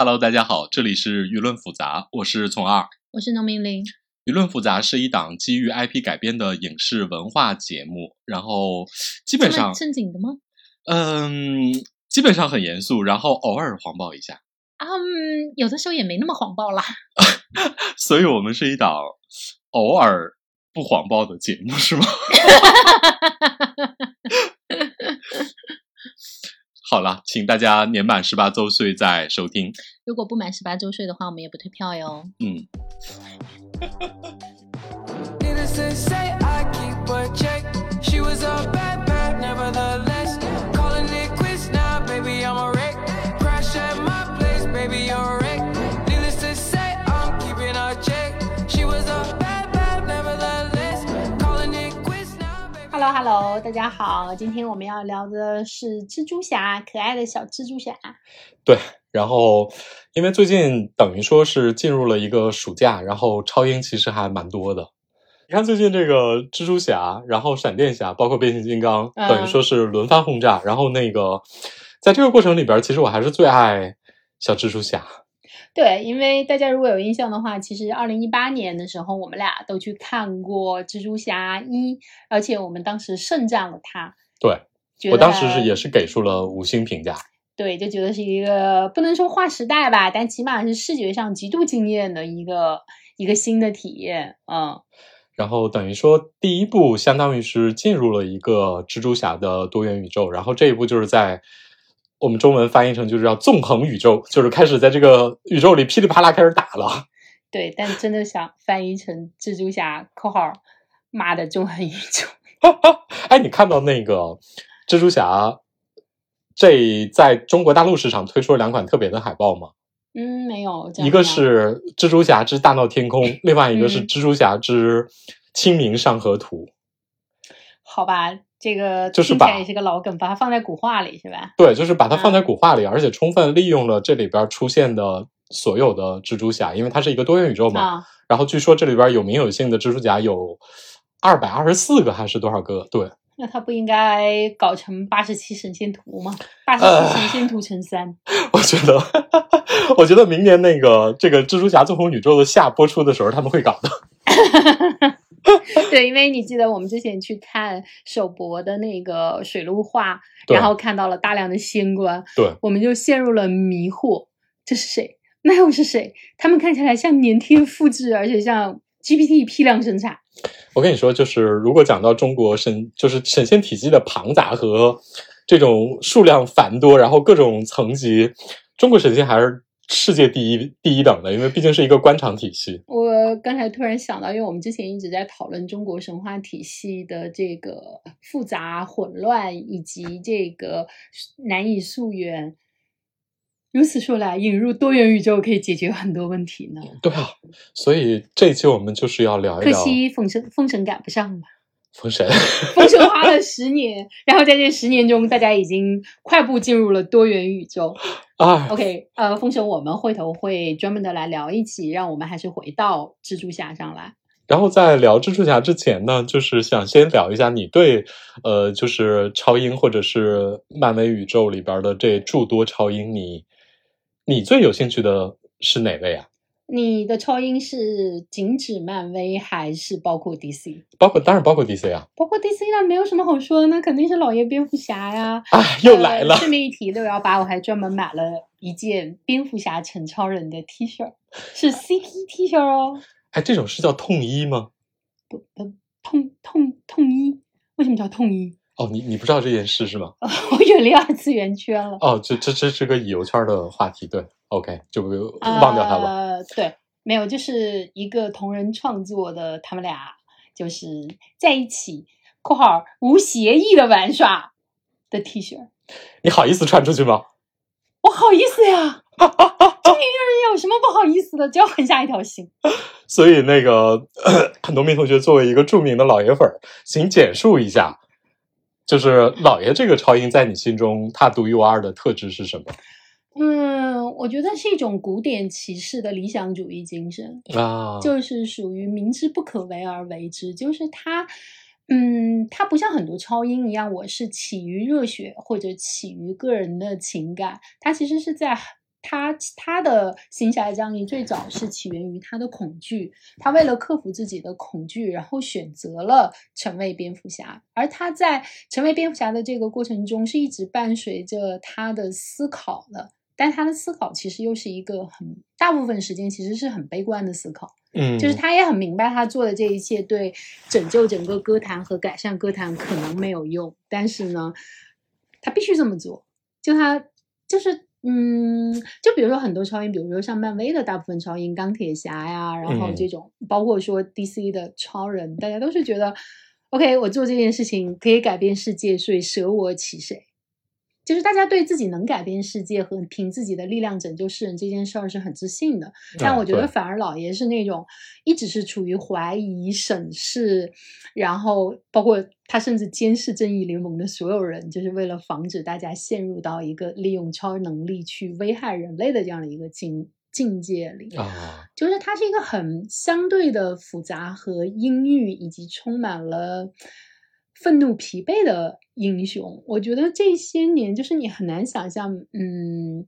Hello，大家好，这里是舆论复杂，我是从二。我是农民林。舆论复杂是一档基于 IP 改编的影视文化节目，然后基本上正经的吗？嗯，基本上很严肃，然后偶尔黄暴一下。嗯，有的时候也没那么黄暴啦。所以我们是一档偶尔不黄暴的节目，是吗？好了，请大家年满十八周岁再收听。如果不满十八周岁的话，我们也不退票哟。嗯。Hello，大家好，今天我们要聊的是蜘蛛侠，可爱的小蜘蛛侠。对，然后因为最近等于说是进入了一个暑假，然后超英其实还蛮多的。你看最近这个蜘蛛侠，然后闪电侠，包括变形金刚，等于说是轮番轰炸。然后那个在这个过程里边，其实我还是最爱小蜘蛛侠。对，因为大家如果有印象的话，其实二零一八年的时候，我们俩都去看过《蜘蛛侠一》，而且我们当时盛赞了它。对，我当时是也是给出了五星评价。对，就觉得是一个不能说划时代吧，但起码是视觉上极度惊艳的一个一个新的体验。嗯，然后等于说第一部相当于是进入了一个蜘蛛侠的多元宇宙，然后这一部就是在。我们中文翻译成就是要纵横宇宙，就是开始在这个宇宙里噼里啪啦开始打了。对，但真的想翻译成蜘蛛侠（括号妈的纵横宇宙）。哎，你看到那个蜘蛛侠这在中国大陆市场推出了两款特别的海报吗？嗯，没有。一个是蜘蛛侠之大闹天空，另外一个是蜘蛛侠之清明上河图。好吧。这个就是把也是个老梗，把它放在古画里是吧？对，就是把它放在古画里，而且充分利用了这里边出现的所有的蜘蛛侠，因为它是一个多元宇宙嘛。然后据说这里边有名有姓的蜘蛛侠有二百二十四个还是多少个？对。那他不应该搞成八十七神仙图吗？八十七神仙图乘三。我觉得，我觉得明年那个这个蜘蛛侠纵横宇宙的下播出的时候，他们会搞的。对，因为你记得我们之前去看首博的那个水陆画，然后看到了大量的仙官，对，我们就陷入了迷惑，这是谁？那又是谁？他们看起来像粘贴复制，而且像 GPT 批量生产。我跟你说，就是如果讲到中国神，就是神仙体系的庞杂和这种数量繁多，然后各种层级，中国神仙还是。世界第一第一等的，因为毕竟是一个官场体系。我刚才突然想到，因为我们之前一直在讨论中国神话体系的这个复杂混乱，以及这个难以溯源。如此说来，引入多元宇宙可以解决很多问题呢。对啊，所以这一期我们就是要聊一聊。可惜封神封神赶不上吧。封神，封神花了十年，然后在这十年中，大家已经快步进入了多元宇宙。啊，OK，呃，封神我们回头会专门的来聊一起，让我们还是回到蜘蛛侠上来。然后在聊蜘蛛侠之前呢，就是想先聊一下你对，呃，就是超英或者是漫威宇宙里边的这诸多超英，你你最有兴趣的是哪位啊？你的超英是仅指漫威还是包括 DC？包括当然包括 DC 啊，包括 DC 那没有什么好说的，那肯定是老爷蝙蝠侠呀！啊，又来了。顺便一提，六幺八我还专门买了一件蝙蝠侠陈超人的 T 恤，是 CP T 恤哦。哎，这种是叫痛衣吗？不不，痛痛痛衣？为什么叫痛衣？哦，你你不知道这件事是吗？我远离二次元圈了。哦，这这这是个乙游圈的话题，对。OK，就忘掉他了。对，没有，就是一个同人创作的，他们俩就是在一起（括号无协议的玩耍）的 T 恤。你好意思穿出去吗？我好意思呀！这有什么不好意思的？只要狠下一条心。所以，那个 很多名同学作为一个著名的老爷粉，请简述一下，就是老爷这个超英在你心中他独一无二的特质是什么？嗯，我觉得是一种古典骑士的理想主义精神啊，就是属于明知不可为而为之。就是他，嗯，他不像很多超英一样，我是起于热血或者起于个人的情感，他其实是在他他的行侠仗义最早是起源于他的恐惧，他为了克服自己的恐惧，然后选择了成为蝙蝠侠。而他在成为蝙蝠侠的这个过程中，是一直伴随着他的思考的，但他的思考其实又是一个很大部分时间其实是很悲观的思考。嗯，就是他也很明白，他做的这一切对拯救整个歌坛和改善歌坛可能没有用，但是呢，他必须这么做。就他就是嗯，就比如说很多超英，比如说像漫威的大部分超英，钢铁侠呀，然后这种，包括说 DC 的超人，大家都是觉得，OK，我做这件事情可以改变世界，所以舍我其谁。就是大家对自己能改变世界和凭自己的力量拯救世人这件事儿是很自信的，但我觉得反而老爷是那种一直是处于怀疑、审视，然后包括他甚至监视正义联盟的所有人，就是为了防止大家陷入到一个利用超能力去危害人类的这样的一个境境界里啊。就是它是一个很相对的复杂和阴郁，以及充满了。愤怒、疲惫的英雄，我觉得这些年就是你很难想象，嗯，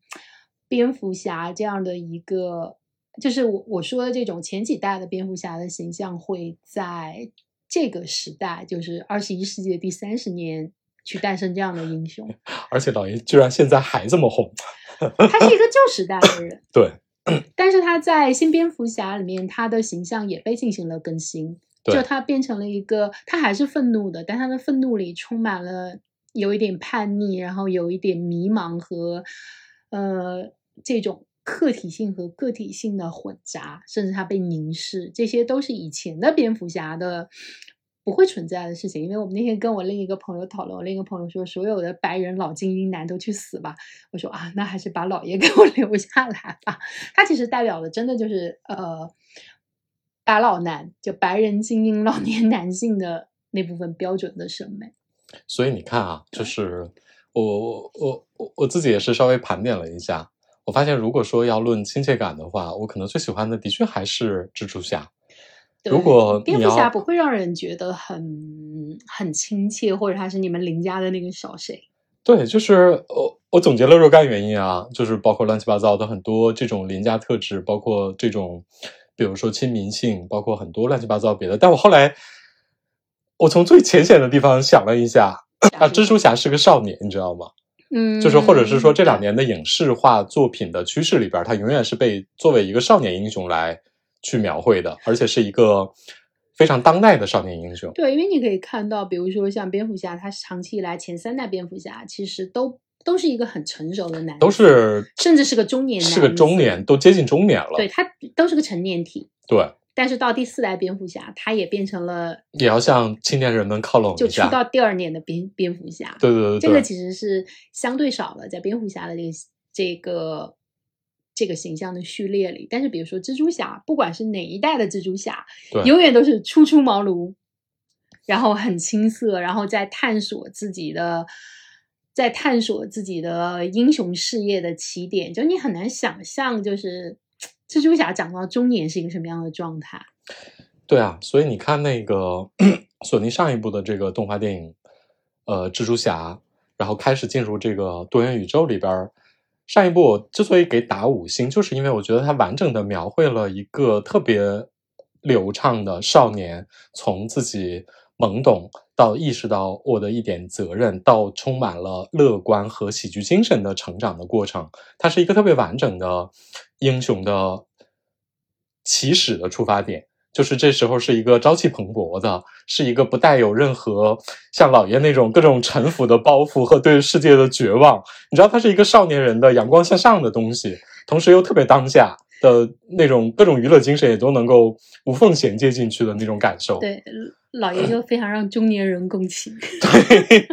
蝙蝠侠这样的一个，就是我我说的这种前几代的蝙蝠侠的形象会在这个时代，就是二十一世纪第三十年去诞生这样的英雄。而且老爷居然现在还这么红，他是一个旧时代的人，对，但是他在新蝙蝠侠里面，他的形象也被进行了更新。就他变成了一个，他还是愤怒的，但他的愤怒里充满了有一点叛逆，然后有一点迷茫和呃这种客体性和个体性的混杂，甚至他被凝视，这些都是以前的蝙蝠侠的不会存在的事情。因为我们那天跟我另一个朋友讨论，我另一个朋友说，所有的白人老精英男都去死吧。我说啊，那还是把老爷 给我留下来吧。他其实代表的真的就是呃。大老男，就白人精英老年男性的那部分标准的审美。所以你看啊，就是我我我我我自己也是稍微盘点了一下，我发现如果说要论亲切感的话，我可能最喜欢的的确还是蜘蛛侠。如果蝙蝠侠不会让人觉得很很亲切，或者他是你们邻家的那个小谁？对，就是我我总结了若干原因啊，就是包括乱七八糟的很多这种邻家特质，包括这种。比如说亲民性，包括很多乱七八糟别的，但我后来，我从最浅显的地方想了一下，啊，蜘蛛侠是个少年，你知道吗？嗯，就是或者是说这两年的影视化作品的趋势里边，他永远是被作为一个少年英雄来去描绘的，而且是一个非常当代的少年英雄。对，因为你可以看到，比如说像蝙蝠侠，他长期以来前三代蝙蝠侠其实都。都是一个很成熟的男，都是甚至是个中年男，是个中年，都接近中年了。对他都是个成年体。对，但是到第四代蝙蝠侠，他也变成了，也要向青年人们靠拢就出到第二年的蝙蝙蝠侠。对对对，这个其实是相对少了，在蝙蝠侠的这个这个这个形象的序列里。但是比如说蜘蛛侠，不管是哪一代的蜘蛛侠，永远都是初出茅庐，然后很青涩，然后在探索自己的。在探索自己的英雄事业的起点，就你很难想象，就是蜘蛛侠长到中年是一个什么样的状态。对啊，所以你看那个 索尼上一部的这个动画电影，呃，蜘蛛侠，然后开始进入这个多元宇宙里边。上一部之所以给打五星，就是因为我觉得它完整的描绘了一个特别流畅的少年从自己。懵懂到意识到我的一点责任，到充满了乐观和喜剧精神的成长的过程，它是一个特别完整的英雄的起始的出发点。就是这时候是一个朝气蓬勃的，是一个不带有任何像老爷那种各种臣服的包袱和对世界的绝望。你知道，他是一个少年人的阳光向上的东西，同时又特别当下。的那种各种娱乐精神也都能够无缝衔接进去的那种感受。对，老爷就非常让中年人共情。对，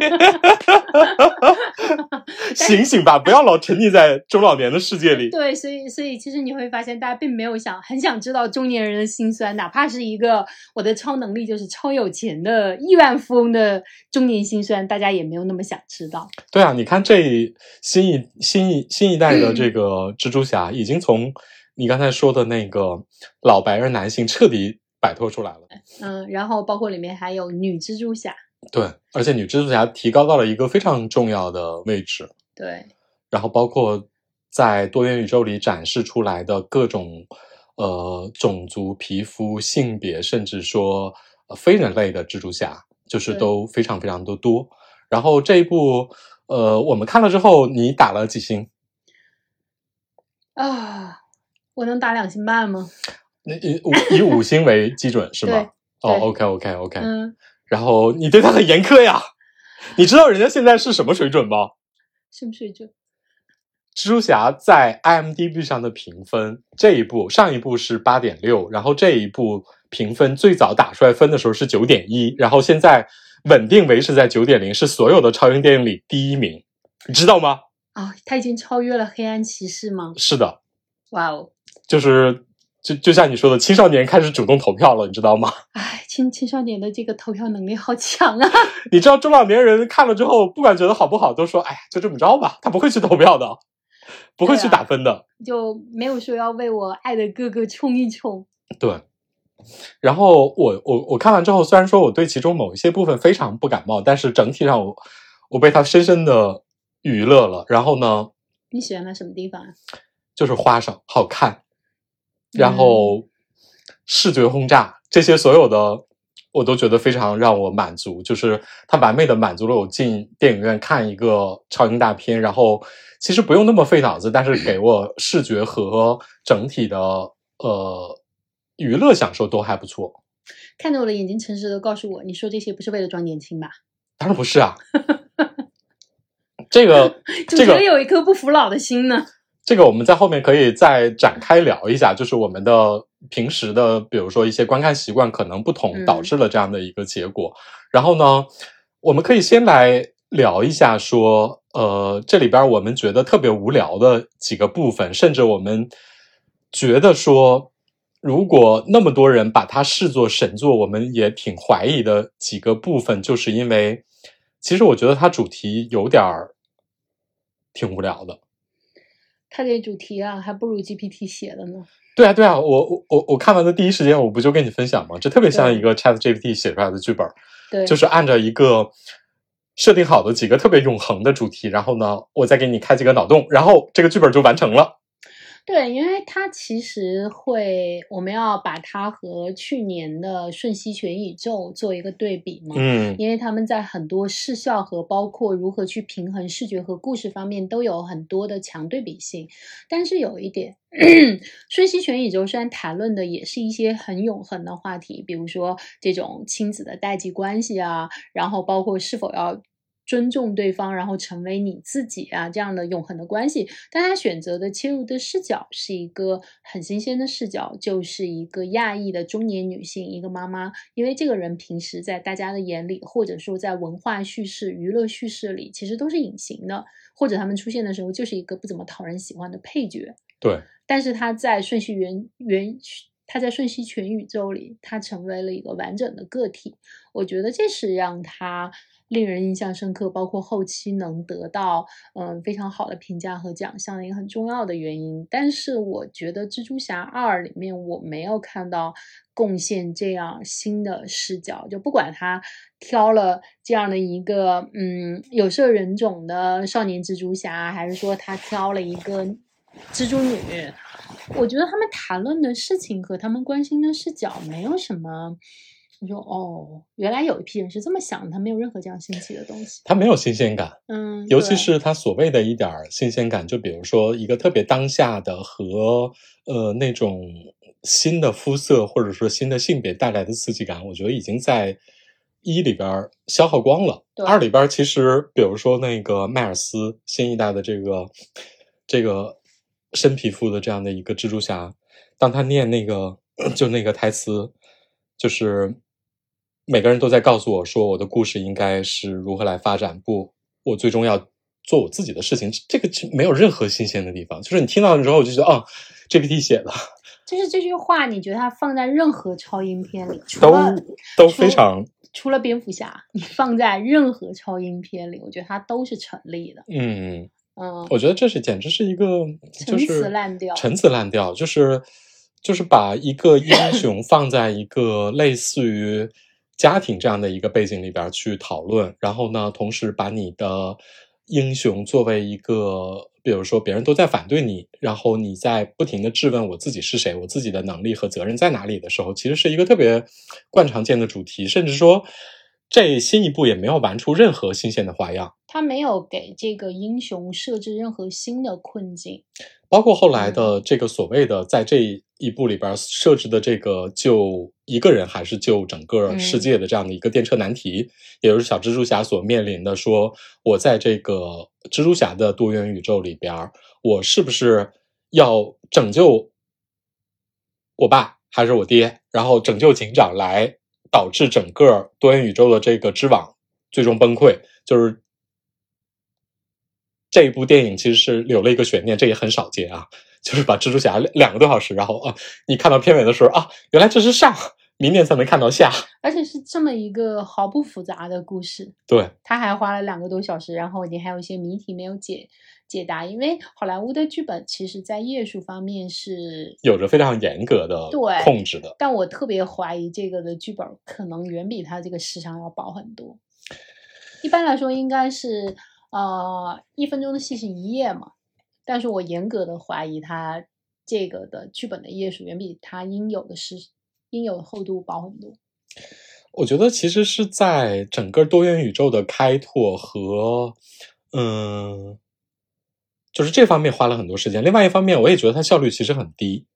醒醒吧，不要老沉溺在中老年的世界里。对，所以所以其实你会发现，大家并没有想很想知道中年人的心酸，哪怕是一个我的超能力就是超有钱的亿万富翁的中年心酸，大家也没有那么想知道。对啊，你看这新一新一新一代的这 个蜘蛛侠已经从。你刚才说的那个老白人男性彻底摆脱出来了，嗯，然后包括里面还有女蜘蛛侠，对，而且女蜘蛛侠提高到了一个非常重要的位置，对，然后包括在多元宇宙里展示出来的各种呃种族、皮肤、性别，甚至说、呃、非人类的蜘蛛侠，就是都非常非常的多。然后这一部呃，我们看了之后，你打了几星？啊，我能打两星半吗？那以五以五星为基准是吗？对哦对，OK OK OK，、嗯，然后你对他很严苛呀？你知道人家现在是什么水准吗？什么水准？蜘蛛侠在 IMDB 上的评分，这一部上一部是八点六，然后这一部评分最早打出来分的时候是九点一，然后现在稳定维持在九点零，是所有的超英电影里第一名，你知道吗？啊，他已经超越了黑暗骑士吗？是的，哇哦！就是就就像你说的，青少年开始主动投票了，你知道吗？哎，青青少年的这个投票能力好强啊！你知道中老年人看了之后，不管觉得好不好，都说：“哎呀，就这么着吧。”他不会去投票的，不会去打分的。就没有说要为我爱的哥哥冲一冲。对。然后我我我看完之后，虽然说我对其中某一些部分非常不感冒，但是整体上我我被他深深的娱乐了。然后呢，你喜欢他什么地方啊？就是花上、好看，然后视觉轰炸这些所有的，我都觉得非常让我满足。就是它完美的满足了我进电影院看一个超英大片，然后其实不用那么费脑子，但是给我视觉和整体的呃娱乐享受都还不错。看着我的眼睛，诚实的告诉我，你说这些不是为了装年轻吧？当然不是啊，这个主这个角有一颗不服老的心呢。这个我们在后面可以再展开聊一下，就是我们的平时的，比如说一些观看习惯可能不同，嗯导致了这样的一个结果。然后呢，我们可以先来聊一下说，呃，这里边我们觉得特别无聊的几个部分，甚至我们觉得说，如果那么多人把它视作神作，我们也挺怀疑的几个部分，就是因为其实我觉得它主题有点儿挺无聊的。他这主题啊，还不如 GPT 写的呢。对啊，对啊，我我我我看完的第一时间，我不就跟你分享吗？这特别像一个 Chat GPT 写出来的剧本，对，就是按照一个设定好的几个特别永恒的主题，然后呢，我再给你开几个脑洞，然后这个剧本就完成了。对，因为它其实会，我们要把它和去年的《瞬息全宇宙》做一个对比嘛。嗯因为他们在很多视效和包括如何去平衡视觉和故事方面都有很多的强对比性，但是有一点，《瞬息全宇宙》虽然谈论的也是一些很永恒的话题，比如说这种亲子的代际关系啊，然后包括是否要。尊重对方，然后成为你自己啊，这样的永恒的关系。但他选择的切入的视角是一个很新鲜的视角，就是一个亚裔的中年女性，一个妈妈。因为这个人平时在大家的眼里，或者说在文化叙事、娱乐叙事里，其实都是隐形的，或者他们出现的时候就是一个不怎么讨人喜欢的配角。对，但是他在瞬息元元，他在瞬息全宇宙里，他成为了一个完整的个体。我觉得这是让他令人印象深刻，包括后期能得到嗯非常好的评价和奖项的一个很重要的原因。但是我觉得《蜘蛛侠二》里面我没有看到贡献这样新的视角，就不管他挑了这样的一个嗯有色人种的少年蜘蛛侠，还是说他挑了一个蜘蛛女，我觉得他们谈论的事情和他们关心的视角没有什么。你说哦，原来有一批人是这么想的，他没有任何这样新奇的东西。他没有新鲜感，嗯，尤其是他所谓的一点儿新鲜感，就比如说一个特别当下的和呃那种新的肤色或者说新的性别带来的刺激感，我觉得已经在一里边儿消耗光了。二里边儿其实，比如说那个迈尔斯新一代的这个这个深皮肤的这样的一个蜘蛛侠，当他念那个 就那个台词，就是每个人都在告诉我说我的故事应该是如何来发展，不，我最终要做我自己的事情。这个是没有任何新鲜的地方，就是你听到了之后就觉得哦，GPT 写的就是这句话，你觉得它放在任何超英片里，除都了都非常除了蝙蝠侠，你放在任何超英片里，我觉得它都是成立的。嗯。嗯，我觉得这是简直是一个就陈是词滥调。陈词滥调，就是就是把一个英雄放在一个类似于家庭这样的一个背景里边去讨论，然后呢，同时把你的英雄作为一个比如说别人都在反对你，然后你在不停的质问我自己是谁，我自己的能力和责任在哪里的时候，其实是一个特别惯常见的主题，甚至说这新一部也没有玩出任何新鲜的花样。他没有给这个英雄设置任何新的困境，包括后来的这个所谓的在这一部里边设置的这个救一个人还是救整个世界的这样的一个电车难题，也就是小蜘蛛侠所面临的：说我在这个蜘蛛侠的多元宇宙里边，我是不是要拯救我爸还是我爹，然后拯救警长，来导致整个多元宇宙的这个织网最终崩溃？就是。这一部电影其实是留了一个悬念，这也很少见啊。就是把蜘蛛侠两个多小时，然后啊，你看到片尾的时候啊，原来这是上，明年才能看到下，而且是这么一个毫不复杂的故事。对，他还花了两个多小时，然后你还有一些谜题没有解解答。因为好莱坞的剧本其实在页数方面是有着非常严格的对控制的，但我特别怀疑这个的剧本可能远比它这个时长要薄很多。一般来说，应该是。呃，一分钟的戏是一页嘛，但是我严格的怀疑它这个的剧本的页数远比它应有的是应有的厚度薄很多。我觉得其实是在整个多元宇宙的开拓和嗯，就是这方面花了很多时间。另外一方面，我也觉得它效率其实很低。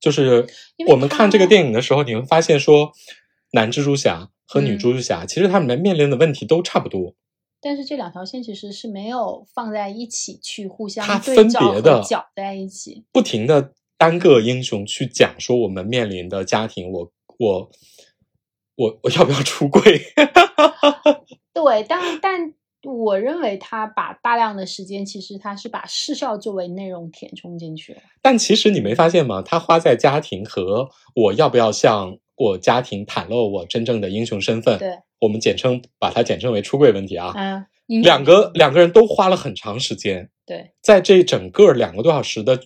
就是我们看这个电影的时候，你会发现说，男蜘蛛侠和女蜘蛛侠其实他们面临的问题都差不多。但是这两条线其实是没有放在一起去互相它分别的搅在一起，不停的单个英雄去讲说我们面临的家庭，我我我我要不要出柜？对，但但我认为他把大量的时间，其实他是把视效作为内容填充进去了。但其实你没发现吗？他花在家庭和我要不要向我家庭袒露我真正的英雄身份？对。我们简称把它简称为出柜问题啊。嗯，两个两个人都花了很长时间。对，在这整个两个多小时的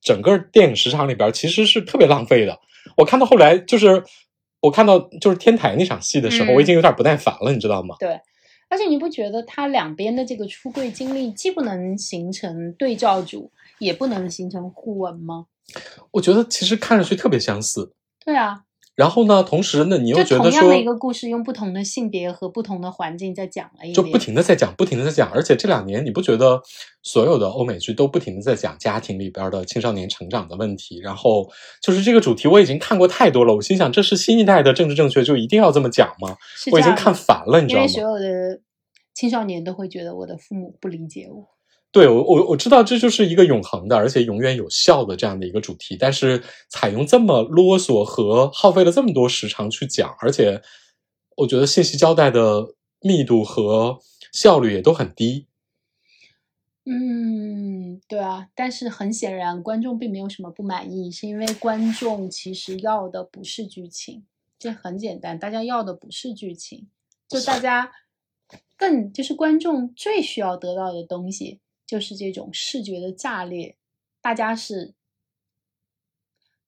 整个电影时长里边，其实是特别浪费的。我看到后来，就是我看到就是天台那场戏的时候，我已经有点不耐烦了，你知道吗？对，而且你不觉得他两边的这个出柜经历既不能形成对照组，也不能形成互文吗？我觉得其实看上去特别相似。对啊。然后呢？同时呢，你又觉得说，同样的一个故事，用不同的性别和不同的环境在讲了一就不停的在讲，不停的在讲。而且这两年，你不觉得所有的欧美剧都不停的在讲家庭里边的青少年成长的问题？然后就是这个主题，我已经看过太多了。我心想，这是新一代的政治正确，就一定要这么讲吗？我已经看烦了，你知道吗？因为所有的青少年都会觉得我的父母不理解我。对我，我我知道这就是一个永恒的，而且永远有效的这样的一个主题，但是采用这么啰嗦和耗费了这么多时长去讲，而且我觉得信息交代的密度和效率也都很低。嗯，对啊，但是很显然观众并没有什么不满意，是因为观众其实要的不是剧情，这很简单，大家要的不是剧情，就大家更就是观众最需要得到的东西。就是这种视觉的炸裂，大家是，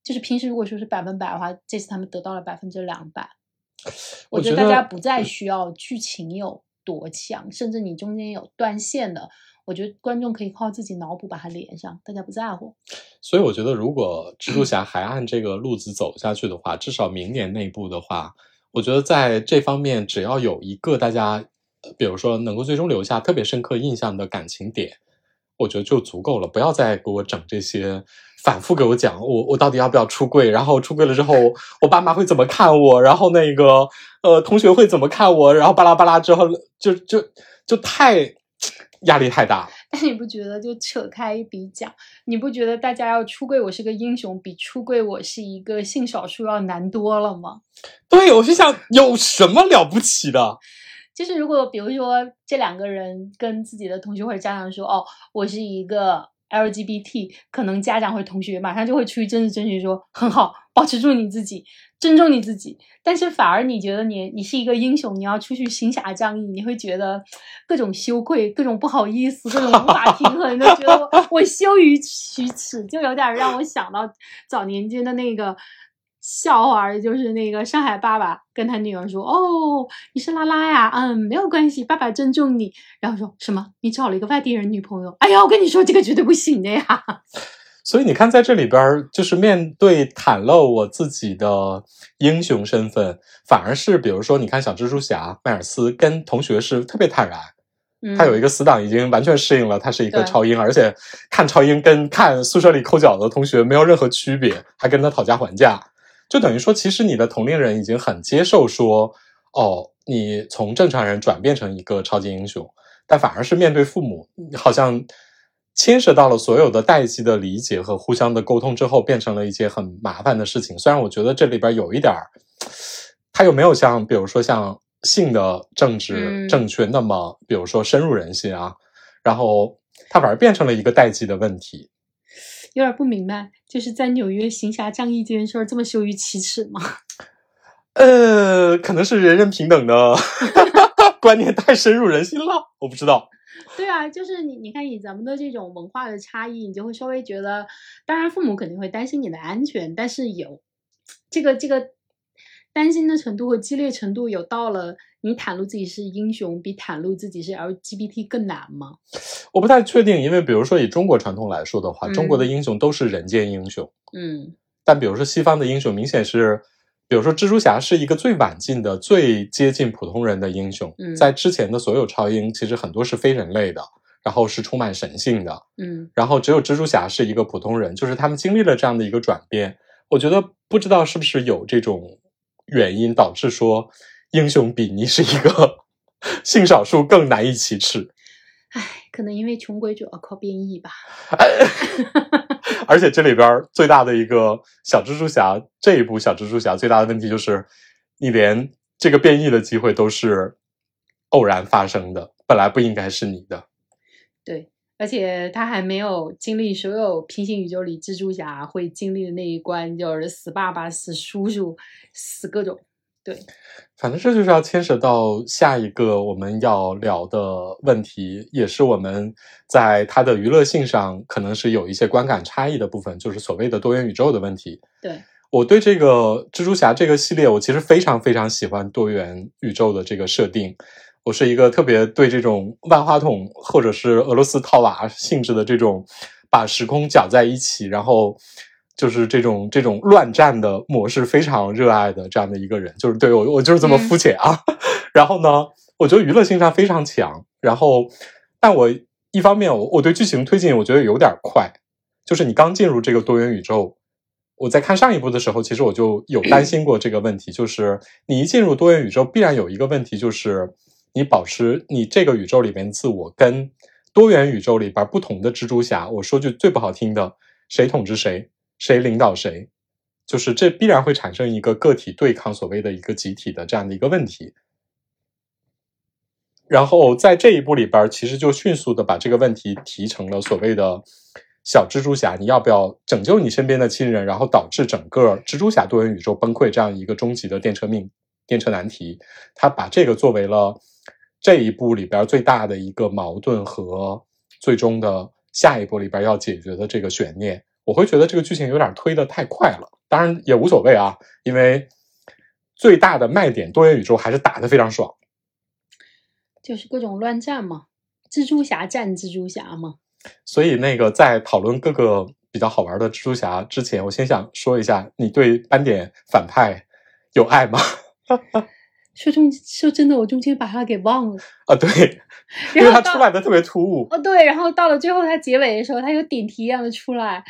就是平时如果说是百分百的话，这次他们得到了百分之两百。我觉得大家不再需要剧情有多强，甚至你中间有断线的，我觉得观众可以靠自己脑补把它连上，大家不在乎。所以我觉得，如果蜘蛛侠还按这个路子走下去的话，至少明年内部的话，我觉得在这方面只要有一个大家，比如说能够最终留下特别深刻印象的感情点。我觉得就足够了，不要再给我整这些，反复给我讲我我到底要不要出柜，然后出柜了之后我爸妈会怎么看我，然后那个呃同学会怎么看我，然后巴拉巴拉之后就就就太压力太大。但 你不觉得就扯开一笔讲，你不觉得大家要出柜我是个英雄，比出柜我是一个性少数要难多了吗？对，我就想有什么了不起的？就是如果比如说这两个人跟自己的同学或者家长说，哦，我是一个 LGBT，可能家长或者同学马上就会出于政治正确说，很好，保持住你自己，尊重你自己。但是反而你觉得你你是一个英雄，你要出去行侠仗义，你会觉得各种羞愧，各种不好意思，各种无法平衡，就觉得我我羞于启齿，就有点让我想到早年间的那个。笑话，就是那个上海爸爸跟他女儿说：“哦，你是拉拉呀？嗯，没有关系，爸爸尊重你。”然后说什么？你找了一个外地人女朋友？哎呀，我跟你说，这个绝对不行的呀！所以你看，在这里边，就是面对袒露我自己的英雄身份，反而是比如说，你看小蜘蛛侠迈尔斯跟同学是特别坦然。他有一个死党，已经完全适应了。他是一个超英，而且看超英跟看宿舍里抠脚的同学没有任何区别，还跟他讨价还价，就等于说，其实你的同龄人已经很接受说，哦，你从正常人转变成一个超级英雄，但反而是面对父母，好像牵涉到了所有的代际的理解和互相的沟通之后，变成了一件很麻烦的事情。虽然我觉得这里边有一点儿，他又没有像，比如说像。性的政治正确那么，比如说深入人心啊，然后它反而变成了一个代际的问题，有点不明白，就是在纽约行侠仗义这件事儿这么羞于启齿吗？呃，可能是人人平等的 观念太深入人心了，我不知道。对啊，就是你，你看以咱们的这种文化的差异，你就会稍微觉得，当然父母肯定会担心你的安全，但是有这个这个。担心的程度和激烈程度有到了你袒露自己是英雄，比袒露自己是 LGBT 更难吗？我不太确定，因为比如说以中国传统来说的话，中国的英雄都是人间英雄。嗯，但比如说西方的英雄，明显是，比如说蜘蛛侠是一个最晚进的、最接近普通人的英雄。在之前的所有超英，其实很多是非人类的，然后是充满神性的。嗯，然后只有蜘蛛侠是一个普通人，就是他们经历了这样的一个转变。我觉得不知道是不是有这种。原因导致说英雄比你是一个 性少数更难以启齿。唉，可能因为穷鬼主要靠变异吧。而且这里边最大的一个小蜘蛛侠这一部小蜘蛛侠最大的问题就是，你连这个变异的机会都是偶然发生的，本来不应该是你的。对，而且他还没有经历所有平行宇宙里蜘蛛侠会经历的那一关，就是死爸爸、死叔叔。死各种，对，反正这就是要牵扯到下一个我们要聊的问题，也是我们在它的娱乐性上可能是有一些观感差异的部分，就是所谓的多元宇宙的问题。对我对这个蜘蛛侠这个系列，我其实非常非常喜欢多元宇宙的这个设定。我是一个特别对这种万花筒或者是俄罗斯套娃性质的这种把时空搅在一起，然后。就是这种这种乱战的模式非常热爱的这样的一个人，就是对我我就是这么肤浅啊。然后呢，我觉得娱乐性上非常强。然后，但我一方面我我对剧情推进我觉得有点快。就是你刚进入这个多元宇宙，我在看上一部的时候，其实我就有担心过这个问题。就是你一进入多元宇宙，必然有一个问题，就是你保持你这个宇宙里面自我跟多元宇宙里边不同的蜘蛛侠。我说句最不好听的，谁统治谁？谁领导谁，就是这必然会产生一个个体对抗所谓的一个集体的这样的一个问题。然后在这一步里边，其实就迅速的把这个问题提成了所谓的小蜘蛛侠，你要不要拯救你身边的亲人，然后导致整个蜘蛛侠多元宇宙崩溃这样一个终极的电车命电车难题？他把这个作为了这一步里边最大的一个矛盾和最终的下一步里边要解决的这个悬念。我会觉得这个剧情有点推的太快了，当然也无所谓啊，因为最大的卖点多元宇宙还是打的非常爽，就是各种乱战嘛，蜘蛛侠战蜘蛛侠嘛。所以那个在讨论各个比较好玩的蜘蛛侠之前，我先想说一下，你对斑点反派有爱吗？说中说真的，我中间把他给忘了啊，对，因为他出来的特别突兀。哦，对，然后到了最后他结尾的时候，他有点题一样的出来。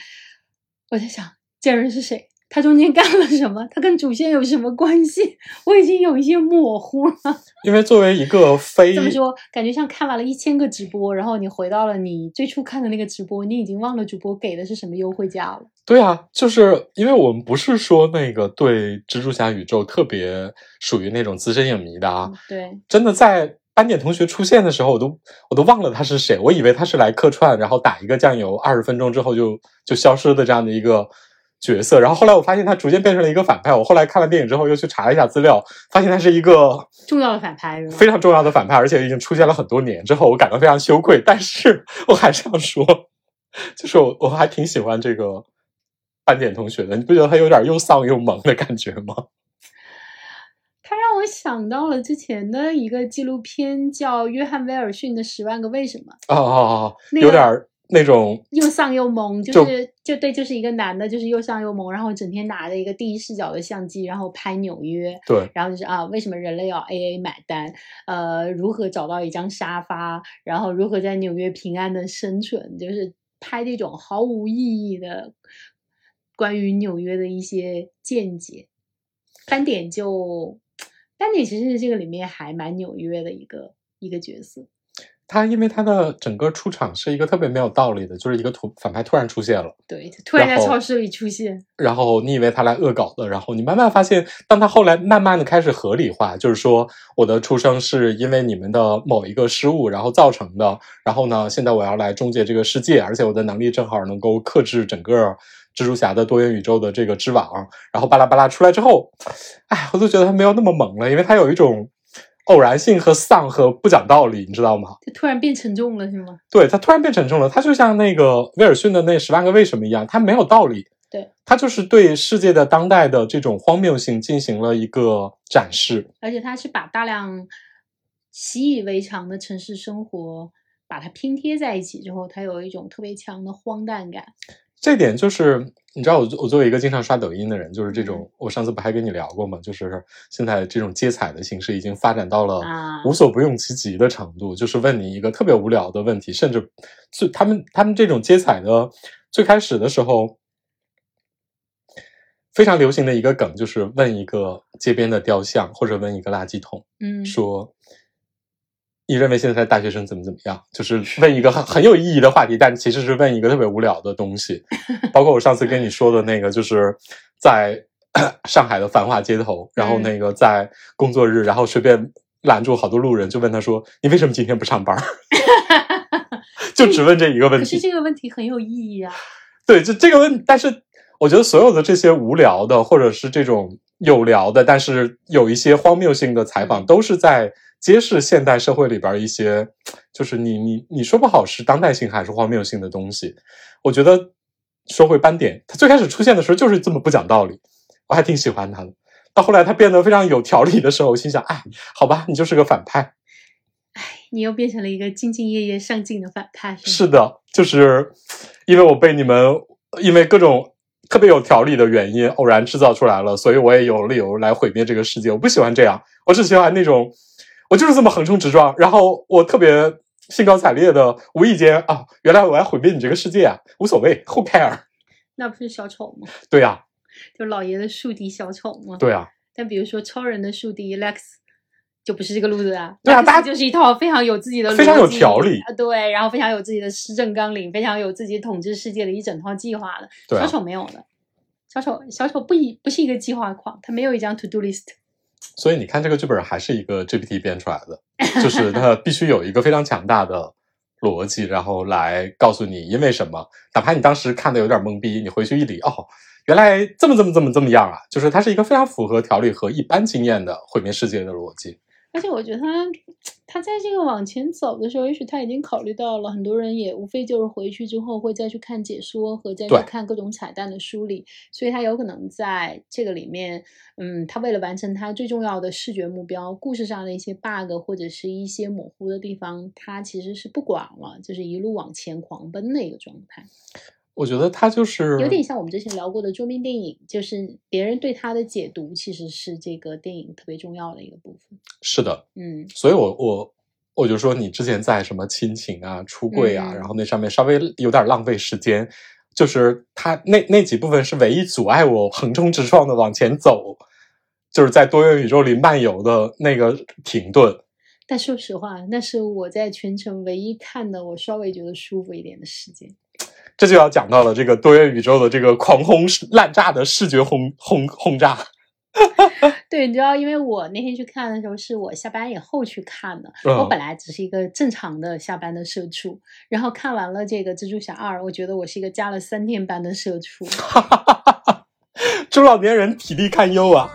我在想，这人是谁？他中间干了什么？他跟主线有什么关系？我已经有一些模糊了。因为作为一个非怎么说，感觉像看完了一千个直播，然后你回到了你最初看的那个直播，你已经忘了主播给的是什么优惠价了。对啊，就是因为我们不是说那个对蜘蛛侠宇宙特别属于那种资深影迷的啊。对，真的在斑点同学出现的时候，我都我都忘了他是谁，我以为他是来客串，然后打一个酱油，二十分钟之后就就消失的这样的一个。角色，然后后来我发现他逐渐变成了一个反派。我后来看了电影之后，又去查了一下资料，发现他是一个重要的反派，非常重要的反派，而且已经出现了很多年。之后我感到非常羞愧，但是我还是要说，就是我我还挺喜欢这个斑点同学的，你不觉得他有点又丧又萌的感觉吗？他让我想到了之前的一个纪录片，叫《约翰·威尔逊的十万个为什么》。哦哦哦，有点儿那种又丧又萌，就就是就对，就是一个男的，就是又丧又萌，然后整天拿着一个第一视角的相机，然后拍纽约，对然后就是啊，为什么人类要 A A 买单？呃，如何找到一张沙发？然后如何在纽约平安的生存？就是拍这种毫无意义的关于纽约的一些见解。斑点就 斑点其实是这个里面还蛮纽约的一个一个角色。他，因为他的整个出场是一个特别没有道理的，就是一个突反派突然出现了。对，他突然在超市里出现，然后你以为他来恶搞的，然后你慢慢发现，当他后来慢慢的开始合理化，就是说我的出生是因为你们的某一个失误然后造成的，然后呢，现在我要来终结这个世界，而且我的能力正好能够克制整个蜘蛛侠的多元宇宙的这个织网，然后巴拉巴拉出来之后，哎，我都觉得他没有那么猛了，因为他有一种偶然性和丧和不讲道理，你知道吗？就突然变沉重了，是吗？对他突然变沉重了，他就像那个威尔逊的那《十万个为什么》一样，他没有道理，对他就是对世界的当代的这种荒谬性进行了一个展示。而且他是把大量习以为常的城市生活，把它拼贴在一起之后，它有一种特别强的荒诞感。这点就是，你知道我我作为一个经常刷抖音的人，就是这嗯种，我上次不还跟你聊过吗？就是现在这种接彩的形式已经发展到了啊无所不用其极的程度，就是问你一个特别无聊的问题，甚至最他们他们这种接彩的最开始的时候。非常流行的一个梗就是问一个街边的雕像，或者问一个垃圾桶，嗯，说你认为现在的大学生怎么怎么样？就是问一个很很有意义的话题，但其实是问一个特别无聊的东西。包括我上次跟你说的那个，就是在 上海的繁华街头，然后那个在工作日，然后随便拦住好多路人，就问他说：“你为什么今天不上班？” 就只问这一个问题。可是这个问题很有意义啊。对，就这个问，但是我觉得所有的这些无聊的，或者是这种有聊的，但是有一些荒谬性的采访，都是在揭示现代社会里边一些，就是你你你说不好是当代性还是荒谬性的东西。我觉得说回斑点，它最开始出现的时候就是这么不讲道理，我还挺喜欢他的。到后来他变得非常有条理的时候，我心想，哎，好吧，你就是个反派。你又变成了一个兢兢业业上进的反派，是？是的，就是因为我被你们因为各种特别有条理的原因偶然制造出来了，所以我也有理由来毁灭这个世界。我不喜欢这样，我只喜欢那种我就是这么横冲直撞，然后我特别兴高采烈的，无意间啊，原来我要毁灭你这个世界啊，无所谓，Who care？那不是小丑吗？对呀、就老爷的宿敌小丑吗？。对啊、但比如说超人的宿敌 Lex。就不是这个路子啊，对啊家就是一套非常有自己的、非常有条理啊，对，然后非常有自己的施政纲领，非常有自己统治世界的一整套计划的。对啊小丑没有的，小丑小丑不一不是一个计划狂，他没有一张 to do list。所以你看，这个剧本还是一个 GPT 编出来的，就是它 必须有一个非常强大的逻辑，然后来告诉你因为什么。哪怕你当时看的有点懵逼，你回去一理，哦，原来这么这么这么这么样啊！就是它是一个非常符合条理和一般经验的毁灭世界的逻辑。而且我觉得他他在这个往前走的时候，也许他已经考虑到了，很多人也无非就是回去之后会再去看解说和再去看各种彩蛋的梳理，所以他有可能在这个里面，嗯，他为了完成他最重要的视觉目标，故事上的一些 bug 或者是一些模糊的地方，他其实是不管了，就是一路往前狂奔的一个状态。我觉得它就是有点像我们之前聊过的桌面电影，就是别人对它的解读其实是这个电影特别重要的一个部分。是的，嗯所以我我我就说你之前在什么亲情啊、出柜啊，嗯然后那上面稍微有点浪费时间，就是它那那几部分是唯一阻碍我横冲直撞的往前走，就是在多元宇宙里漫游的那个停顿。但说实话，那是我在全程唯一看的我稍微觉得舒服一点的时间。这就要讲到了这个多元宇宙的这个狂轰滥炸的视觉轰轰轰炸。对，你知道，因为我那天去看的时候，是我下班以后去看的。嗯我本来只是一个正常的下班的社畜，然后看完了这个《蜘蛛侠二》，我觉得我是一个加了三天班的社畜。中老年人体力堪忧啊！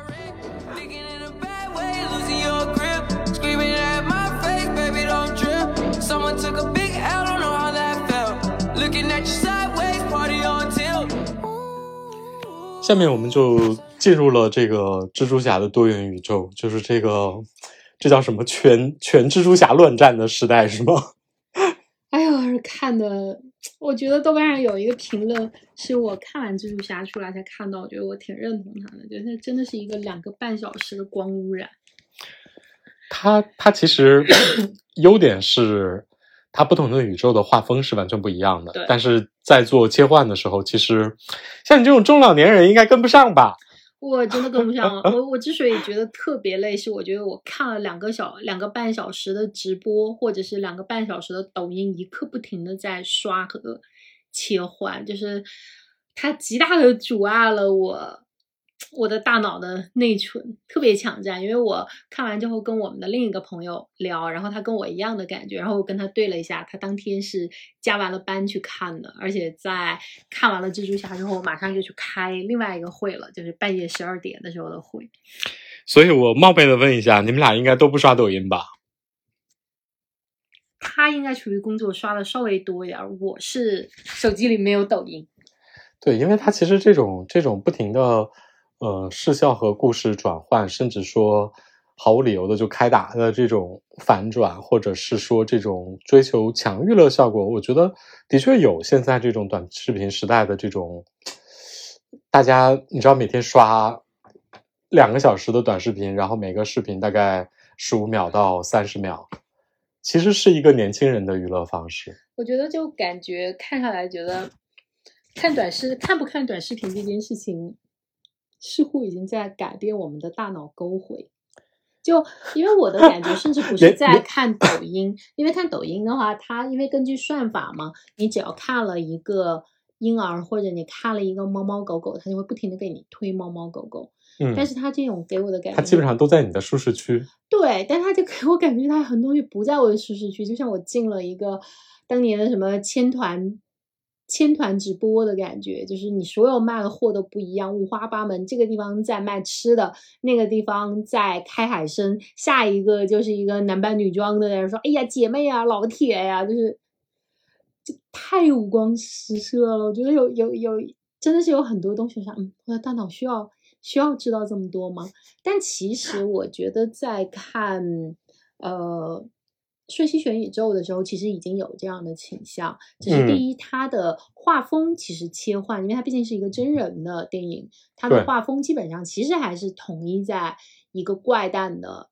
下面我们就进入了这个蜘蛛侠的多元宇宙，就是这个这叫什么全全蜘蛛侠乱战的时代是吗？哎呦，看的，我觉得豆瓣上有一个评论，是我看完蜘蛛侠出来才看到，我觉得我挺认同他的，觉得它真的是一个两个半小时的光污染。它它其实 优点是它不同的宇宙的画风是完全不一样的对，但是在做切换的时候，其实像你这种中老年人应该跟不上吧？我真的跟不上了。我 我之所以觉得特别累，是我觉得我看了两个小两个半小时的直播，或者是两个半小时的抖音，一刻不停的在刷和切换，就是它极大的阻碍了我我的大脑的内存，特别抢占。因为我看完之后跟我们的另一个朋友聊，然后他跟我一样的感觉，然后我跟他对了一下，他当天是加完了班去看的，而且在看完了蜘蛛侠之后，马上就去开另外一个会了，就是半夜十二点的时候的会。所以我冒昧的问一下，你们俩应该都不刷抖音吧？他应该处于工作刷的稍微多一点儿，我是手机里没有抖音。对，因为他其实这种这种不停的呃视效和故事转换，甚至说毫无理由的就开打的这种反转，或者是说这种追求强娱乐效果，我觉得的确有现在这种短视频时代的这种，大家你知道每天刷两个小时的短视频，然后每个视频大概十五秒到三十秒，其实是一个年轻人的娱乐方式。我觉得就感觉看下来，觉得看短视看不看短视频这件事情，似乎已经在改变我们的大脑沟回。就因为我的 感觉，甚至不是在看抖音，因为看抖音的话，它因为根据算法嘛，你只要看了一个婴儿或者你看了一个猫猫狗狗，它就会不停的给你推猫猫狗狗。嗯，但是它这种给我的感觉，它基本上都在你的舒适区。对，但它就给我感觉它很多东西不在我的舒适区，就像我进了一个当年的什么千团千团直播的感觉，就是你所有卖的货都不一样，五花八门。这个地方在卖吃的，那个地方在开海参，下一个就是一个男扮女装的在说：“哎呀，姐妹呀，老铁呀，就是就太五光十色了。”我觉得有有有，真的是有很多东西上，嗯，我的大脑需要需要知道这么多吗？但其实我觉得在看呃《瞬息全宇宙》的时候，其实已经有这样的倾向。只是嗯第一，它的画风其实切换，因为它毕竟是一个真人的电影，它的画风基本上其实还是统一在一个怪诞的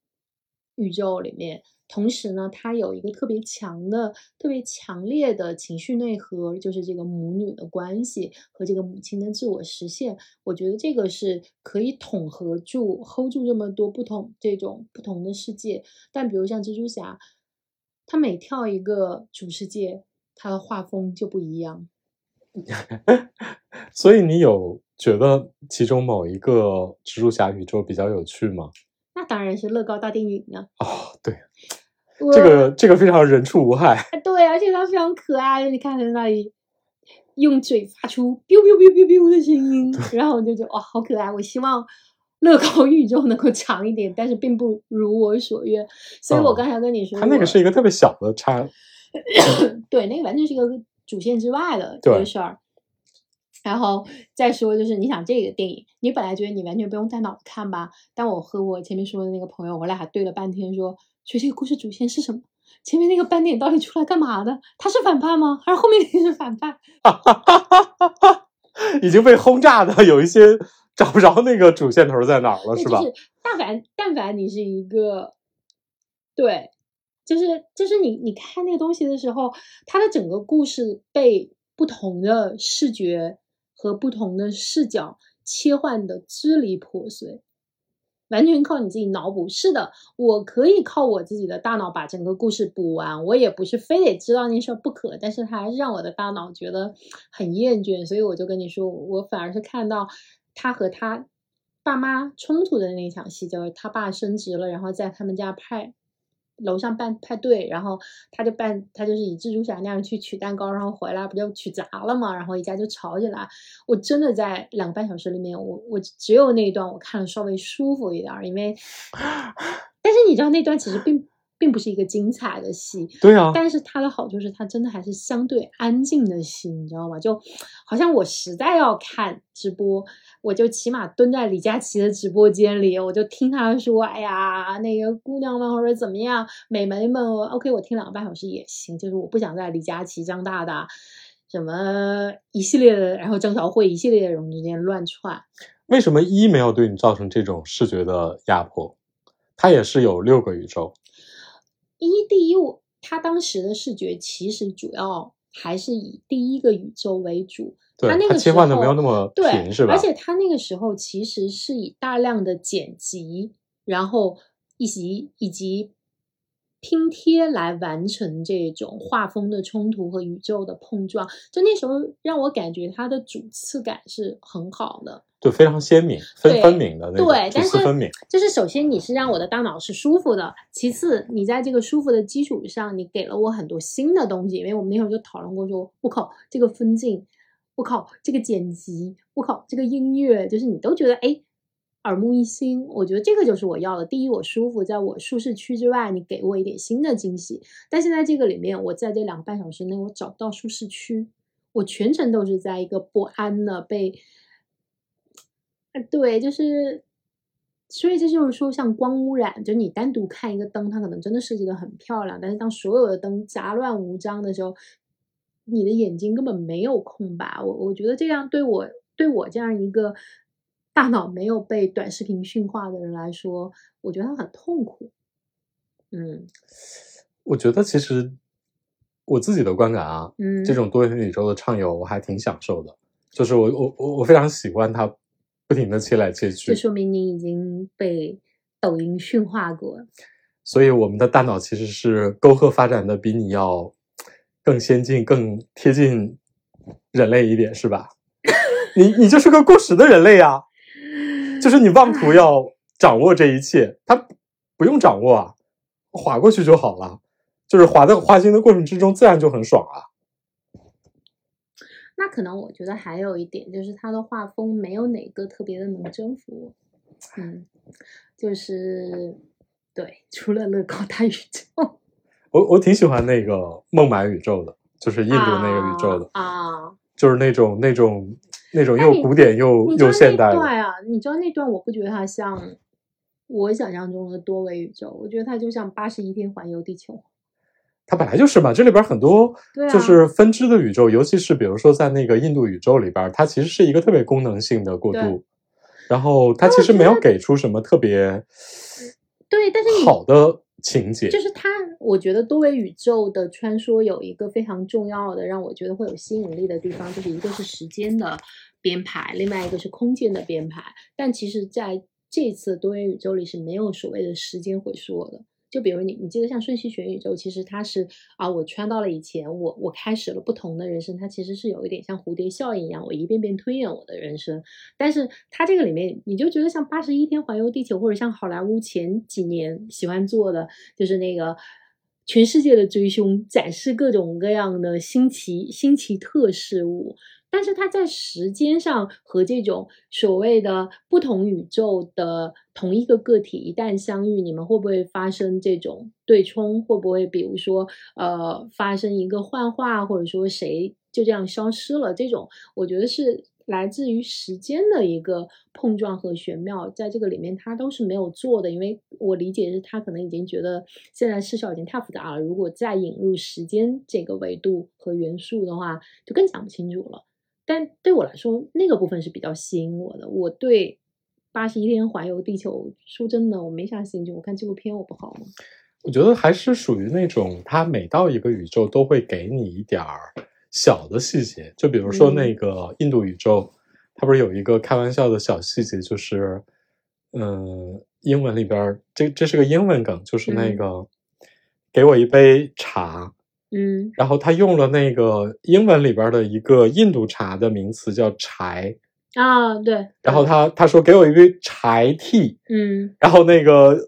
宇宙里面。同时呢，它有一个特别强的、特别强烈的情绪内核，就是这个母女的关系和这个母亲的自我实现。我觉得这个是可以统合住、hold 住这么多不同这种不同的世界。但比如像蜘蛛侠，他每跳一个主世界，他的画风就不一样。所以你有觉得其中某一个蜘蛛侠宇宙比较有趣吗？那当然是乐高大电影呢。哦，对，这个这个非常人畜无害。对，而且它非常可爱，你看它在那里用嘴发出 biu biu biu biu biu 的声音，然后我就觉得哇，好可爱。我希望乐高宇宙能够长一点，但是并不如我所愿。所以我哦刚才跟你说，它那个是一个特别小的差，对，那个完全是一个主线之外的一个事儿。然后再说，就是你想这个电影，你本来觉得你完全不用带脑子看吧，但我和我前面说的那个朋友，我俩还对了半天说，所以这个故事主线是什么？前面那个斑点到底出来干嘛的？他是反派吗？还是后面那个是反派？已经被轰炸的有一些找不着那个主线头在哪儿了，是吧就？是但凡但凡你是一个，对，就是就是你你看那个东西的时候，它的整个故事被不同的视觉和不同的视角切换的支离破碎，完全靠你自己脑补。是的，我可以靠我自己的大脑把整个故事补完，我也不是非得知道那事儿不可，但是它还是让我的大脑觉得很厌倦，所以我就跟你说，我反而是看到他和他爸妈冲突的那一场戏，就是他爸升职了，然后在他们家派楼上办派对，然后他就办他就是以蜘蛛侠那样去取蛋糕，然后回来不就取砸了嘛，然后一家就吵起来。我真的在两个半小时里面，我我只有那一段我看了稍微舒服一点儿，因为 但是你知道那段其实并并不是一个精彩的戏，对啊，但是它的好处是它真的还是相对安静的戏，你知道吗？就好像我实在要看直播，我就起码蹲在李佳琦的直播间里，我就听他说，哎呀，那个姑娘们或者怎么样，美眉们，OK，我听两个半小时也行，就是我不想在李佳琦、张大大。什么一系列的，然后张小慧一系列的人之间乱窜，为什么一没有对你造成这种视觉的压迫？它也是有六个宇宙，一第一，我他当时的视觉其实主要还是以第一个宇宙为主，对他那个它切换的没有那么对频是吧而且他那个时候其实是以大量的剪辑，然后以及以及拼贴来完成这种画风的冲突和宇宙的碰撞。就那时候让我感觉它的主次感是很好的。就，非常鲜明、分对分明的那种，主对但是次分明。就是首先你是让我的大脑是舒服的，其次你在这个舒服的基础上，你给了我很多新的东西。因为我们那会儿就讨论过说，我靠，这个分镜，我靠，这个剪辑，我靠，这个音乐，就是你都觉得哎耳目一新。我觉得这个就是我要的。第一，我舒服，在我舒适区之外，你给我一点新的惊喜。但现在这个里面，我在这两个半小时内，我找不到舒适区，我全程都是在一个不安的被。对，就是，所以这就是说，像光污染，就你单独看一个灯，它可能真的设计的很漂亮，但是当所有的灯杂乱无章的时候，你的眼睛根本没有空白。我我觉得这样对我对我这样一个大脑没有被短视频驯化的人来说，我觉得他很痛苦。嗯我觉得其实我自己的观感啊，嗯，这种多元宇宙的畅游我还挺享受的，就是我我我我非常喜欢它不停的切来切去这，说明你已经被抖音驯化过。所以我们的大脑其实是沟壑发展的比你要更先进、更贴近人类一点，是吧？你你就是个过时的人类啊，就是你妄图要掌握这一切，他不用掌握啊，划过去就好了。就是划在划行的过程之中，自然就很爽啊。那可能我觉得还有一点就是他的画风没有哪个特别的能征服我，嗯，就是对，除了乐高大宇宙，我我挺喜欢那个孟买宇宙的，就是印度那个宇宙的，啊，就是那种那种那种又古典又又现代的。段啊，你知道那段我不觉得它像我想象中的多维宇宙，我觉得它就像八十一天环游地球，它本来就是嘛，这里边很多就是分支的宇宙，尤其是比如说在那个印度宇宙里边，它其实是一个特别功能性的过渡，然后它其实没有给出什么特别对，但是好的情节。就是它，我觉得多维宇宙的穿梭有一个非常重要的，让我觉得会有吸引力的地方，就是一个是时间的编排，另外一个是空间的编排。但其实在这次多元宇宙里是没有所谓的时间回溯的。就比如你，你记得像瞬息全宇宙，其实它是啊，我穿到了以前，我我开始了不同的人生，它其实是有一点像蝴蝶效应一样，我一遍遍推演我的人生。但是它这个里面，你就觉得像八十一天环游地球，或者像好莱坞前几年喜欢做的，就是那个全世界的追凶，展示各种各样的新奇新奇特事物。但是它在时间上和这种所谓的不同宇宙的同一个个体一旦相遇，你们会不会发生这种对冲？会不会比如说呃发生一个幻化，或者说谁就这样消失了？这种我觉得是来自于时间的一个碰撞和玄妙，在这个里面它都是没有做的，因为我理解是他可能已经觉得现在事效已经太复杂了，如果再引入时间这个维度和元素的话，就更讲不清楚了。但对我来说，那个部分是比较吸引我的。我对八十一天环游地球，说真的，我没啥兴趣。我看纪录片我不好吗？我觉得还是属于那种，它每到一个宇宙都会给你一点儿小的细节，就比如说嗯那个印度宇宙，它不是有一个开玩笑的小细节，就是，嗯，英文里边儿这这是个英文梗，就是那嗯个、给我一杯茶，嗯然后他用了那个英文里边的一个印度茶的名词叫柴，啊，对。然后他他说给我一杯柴 tea，嗯然后那个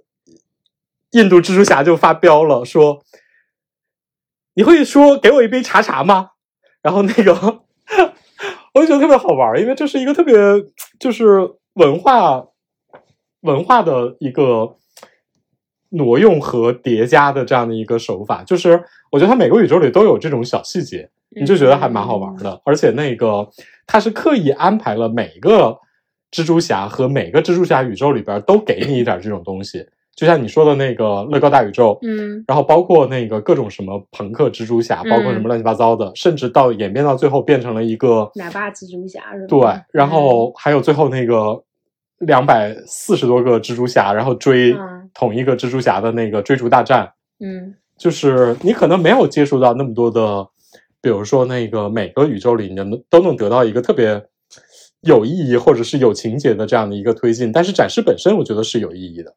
印度蜘蛛侠就发飙了，说：“你会说给我一杯茶茶吗？”然后那个 我就觉得特别好玩，因为这是一个特别就是文化文化的一个挪用和叠加的这样的一个手法，就是我觉得它每个宇宙里都有这种小细节，你就觉得还蛮好玩的。而且那个它是刻意安排了每个蜘蛛侠和每个蜘蛛侠宇宙里边都给你一点这种东西，就像你说的那个乐高大宇宙，嗯然后包括那个各种什么朋克蜘蛛侠，嗯包括什么乱七八糟的，甚至到演变到最后变成了一个奶爸蜘蛛侠是吧？对，然后还有最后那个两百四十多个蜘蛛侠，然后追嗯同一个蜘蛛侠的那个追逐大战，嗯就是你可能没有接触到那么多的，比如说那个每个宇宙里你能都能得到一个特别有意义或者是有情节的这样的一个推进，但是展示本身我觉得是有意义的。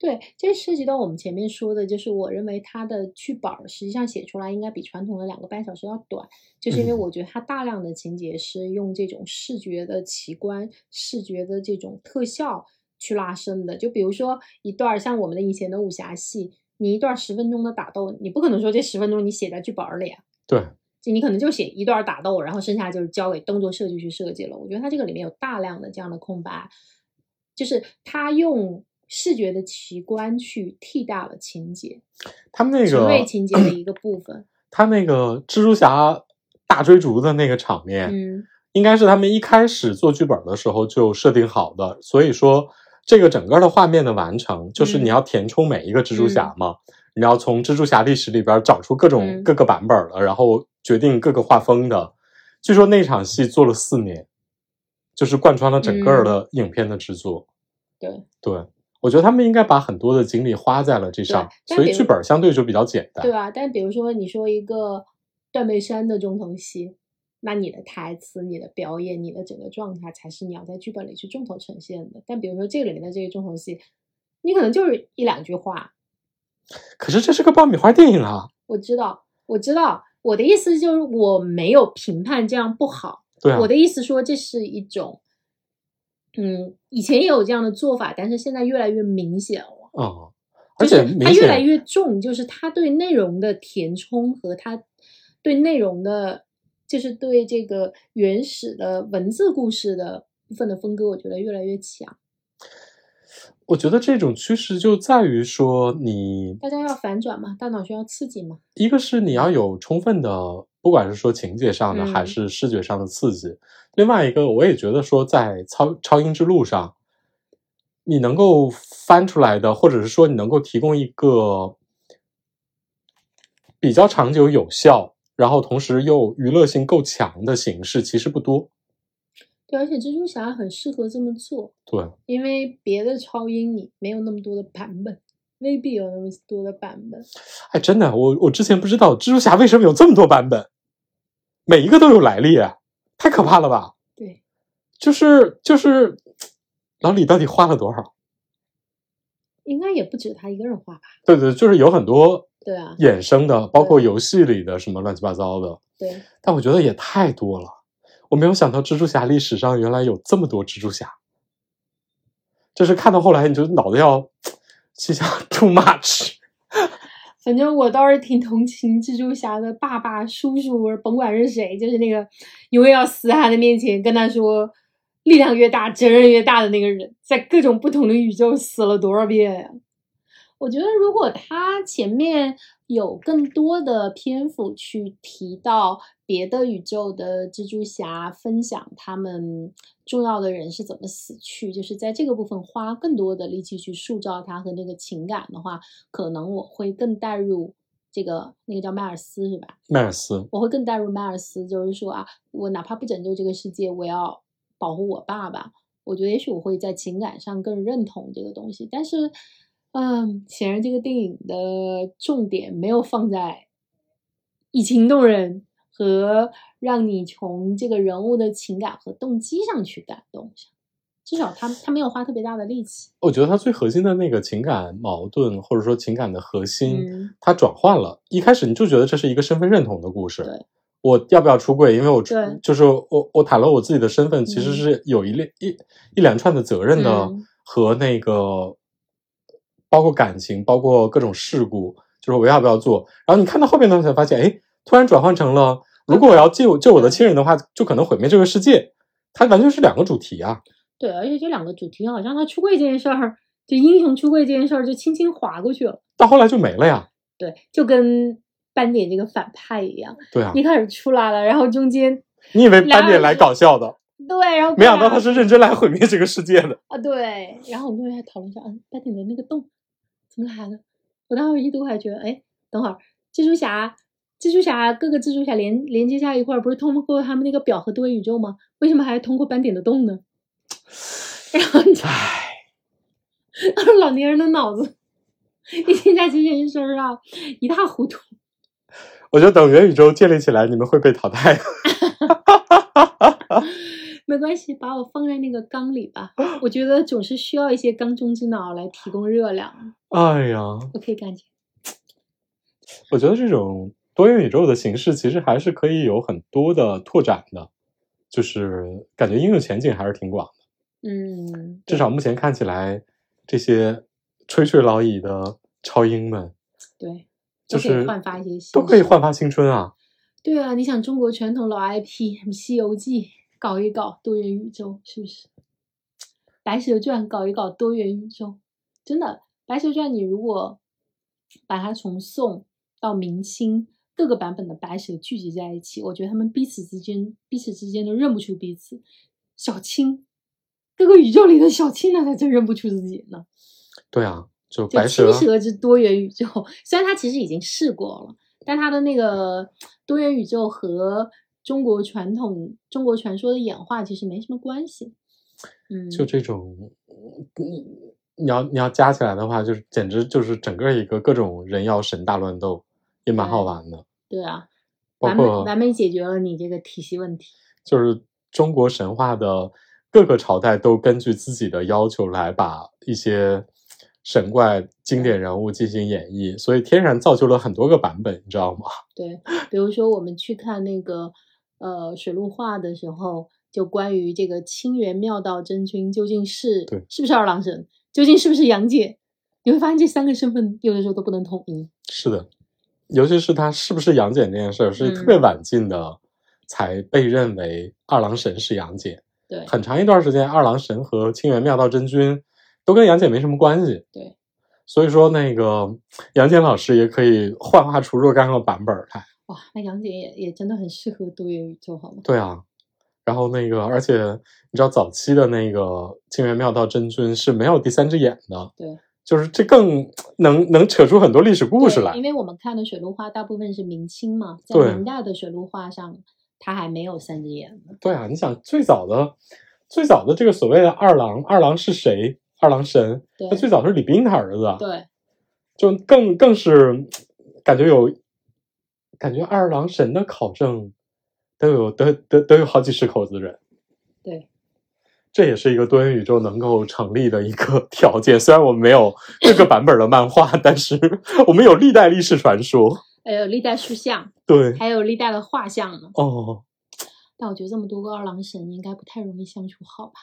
对，这涉及到我们前面说的，就是我认为它的剧本儿实际上写出来应该比传统的两个半小时要短，就是因为嗯我觉得它大量的情节是用这种视觉的奇观、视觉的这种特效去拉伸的。就比如说一段儿像我们的以前的武侠戏，你一段十分钟的打斗，你不可能说这十分钟你写在剧本儿里啊，对，就你可能就写一段打斗，然后剩下就是交给动作设计去设计了。我觉得它这个里面有大量的这样的空白，就是他用视觉的奇观去替代了情节，他们那个情节的一个部分。他那个蜘蛛侠大追逐的那个场面，嗯应该是他们一开始做剧本的时候就设定好的，所以说这个整个的画面的完成，就是嗯你要填充每一个蜘蛛侠嘛，你要从蜘蛛侠历史里边找出各种嗯各个版本的，然后决定各个画风的。据说那场戏做了四年，就是贯穿了整个的影片的制作。对，对，我觉得他们应该把很多的精力花在了这上，所以剧本相对就比较简单。对啊。但比如说你说一个断背山的重头戏，那你的台词、你的表演、你的整个状态才是你要在剧本里去重头呈现的。但比如说这个里面的这个重头戏，你可能就是一两句话，可是这是个爆米花电影啊，我知道，我知道。我的意思就是我没有评判这样不好，对啊我，的意思说这是一种，嗯，以前也有这样的做法，但是现在越来越明显了。嗯，而且它越来越重，就是它对内容的填充和它对内容的，就是对这个原始的文字故事的部分的分割，我觉得越来越强。我觉得这种趋势就在于说你大家要反转嘛，大脑需要刺激嘛。一个是你要有充分的，不管是说情节上的、嗯还是视觉上的刺激；另外一个，我也觉得说在超超英之路上，你能够翻出来的，或者是说你能够提供一个比较长久有效，然后同时又娱乐性够强的形式，其实不多。对，而且蜘蛛侠很适合这么做，对，因为别的超英你没有那么多的版本，未必有那么多的版本。哎，真的，我我之前不知道蜘蛛侠为什么有这么多版本，每一个都有来历，啊太可怕了吧？对，就是就是，老李到底花了多少？应该也不止他一个人画吧？对对，就是有很多对啊，衍生的，包括游戏里的什么乱七八糟的，对，但我觉得也太多了。我没有想到蜘蛛侠历史上原来有这么多蜘蛛侠，就是看到后来你就脑子要心想 too much。反正我倒是挺同情蜘蛛侠的爸爸、叔叔，甭管是谁，就是那个永远要死在他的面前跟他说“力量越大，责任越大”的那个人，在各种不同的宇宙死了多少遍呀、我觉得如果他前面有更多的篇幅去提到别的宇宙的蜘蛛侠，分享他们重要的人是怎么死去，就是在这个部分花更多的力气去塑造他和那个情感的话，可能我会更带入这个那个叫迈尔斯是吧？迈尔斯，我会更带入迈尔斯，就是说啊，我哪怕不拯救这个世界，我要保护我爸爸。我觉得也许我会在情感上更认同这个东西，但是，嗯，显然这个电影的重点没有放在以情动人和让你从这个人物的情感和动机上去感动上，至少他他没有花特别大的力气。我觉得他最核心的那个情感矛盾，或者说情感的核心，嗯它转换了。一开始你就觉得这是一个身份认同的故事。对，我要不要出柜？因为我出就是我我袒露我自己的身份，其实嗯是有一连一一连串的责任的嗯和那个包括感情，包括各种事故，就是我要不要做。然后你看到后面呢，才发现，哎，突然转换成了，如果我要救救我的亲人的话，就可能毁灭这个世界。它完全是两个主题啊。对，而且这两个主题好像他出柜这件事儿就英雄出柜这件事儿就轻轻划过去了。到后来就没了呀。对，就跟斑点这个反派一样，对啊一，开始出来了，然后中间你以为斑点来搞笑的，对，然后没想到他他是认真来毁灭这个世界的。啊，对，然后我们就还讨论一下，嗯，斑点的那个洞怎么来的？我当时一度还觉得，哎，等会儿蜘蛛侠，蜘蛛侠各个蜘蛛侠连连接在一块儿，不是通过他们那个表和多元宇宙吗？为什么还要通过斑点的洞呢？然后你就唉，老年人的脑子一听在这件事儿上一塌糊涂。我觉得等元宇宙建立起来，你们会被淘汰的。没关系，把我放在那个缸里吧。我觉得总是需要一些缸中之脑来提供热量。哎呀，我可以感觉。我觉得这种多元宇宙的形式其实还是可以有很多的拓展的，就是感觉应用前景还是挺广的。嗯，至少目前看起来，这些垂垂老矣的超英们对，就是焕发一些新都可以焕发青春啊！对啊，你想中国传统老 IP，什么《西游记》，搞一搞多元宇宙，是不是？《白蛇传》搞一搞多元宇宙，真的，《白蛇传》你如果把它从宋到明清各个版本的白蛇聚集在一起，我觉得他们彼此之间彼此之间都认不出彼此。小青，各个宇宙里的小青，那才真认不出自己呢。对啊，就就白蛇之多元宇宙，虽然他其实已经试过了，但他的那个多元宇宙和中国传统、中国传说的演化其实没什么关系。嗯，就这种，你你要你要加起来的话，就是简直就是整个一个各种人妖神大乱斗，也蛮好玩的。对啊，完美完美解决了你这个体系问题。就是中国神话的各个朝代都根据自己的要求来把一些神怪经典人物进行演绎，所以天然造就了很多个版本，你知道吗？对，比如说我们去看那个呃水陆画的时候，就关于这个清源妙道真君究竟是对是不是二郎神，究竟是不是杨戬，你会发现这三个身份有的时候都不能统一。是的，尤其是他是不是杨戬这件事儿，是特别嗯晚近的才被认为二郎神是杨戬。对很长一段时间，二郎神和清源妙道真君都跟杨戬没什么关系。对，所以说那个杨戬老师也可以幻化出若干个版本来。哇，那杨戬也也真的很适合多元宇宙，好吗？对啊，然后那个，而且你知道早期的那个清源妙道真君是没有第三只眼的，对，就是这更能能扯出很多历史故事来因。为我们看的水陆画大部分是明清嘛，在对明代的水陆画上，它还没有三只眼呢。对啊，你想最早的最早的这个所谓的二郎，二郎是谁？二郎神，他最早是李冰他儿子，对，就更更是感觉有感觉二郎神的考证都有都都都有好几十口子人。对，这也是一个多元宇宙能够成立的一个条件。虽然我们没有各个版本的漫画，但是我们有历代历史传说。还有历代塑像，对，还有历代的画像呢。哦，但我觉得这么多个二郎神应该不太容易相处好吧？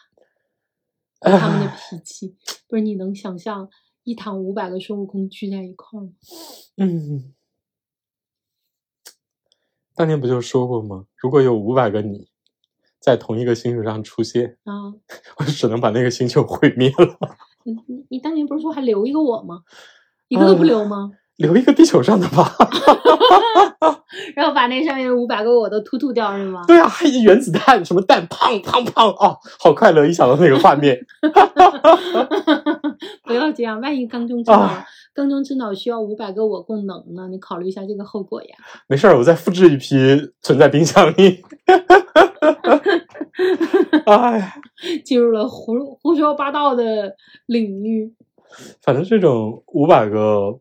他们的脾气，不是你能想象一堂五百个孙悟空聚在一块儿吗？嗯，当年不就说过吗？如果有五百个你在同一个星球上出现，啊，我就只能把那个星球毁灭了，你你你当年不是说还留一个我吗？一个都不啊留吗？留一个地球上的吧。然后把那上面五百个我都突突掉是吗？对啊，还有原子弹，什么弹，砰砰砰，哦，好快乐！一想到那个画面，不要这样，万一缸中之脑，啊缸中之脑需要五百个我供能呢？你考虑一下这个后果呀。没事儿，我再复制一批存在冰箱里。哎呀，进入了胡胡说八道的领域。反正这种五百个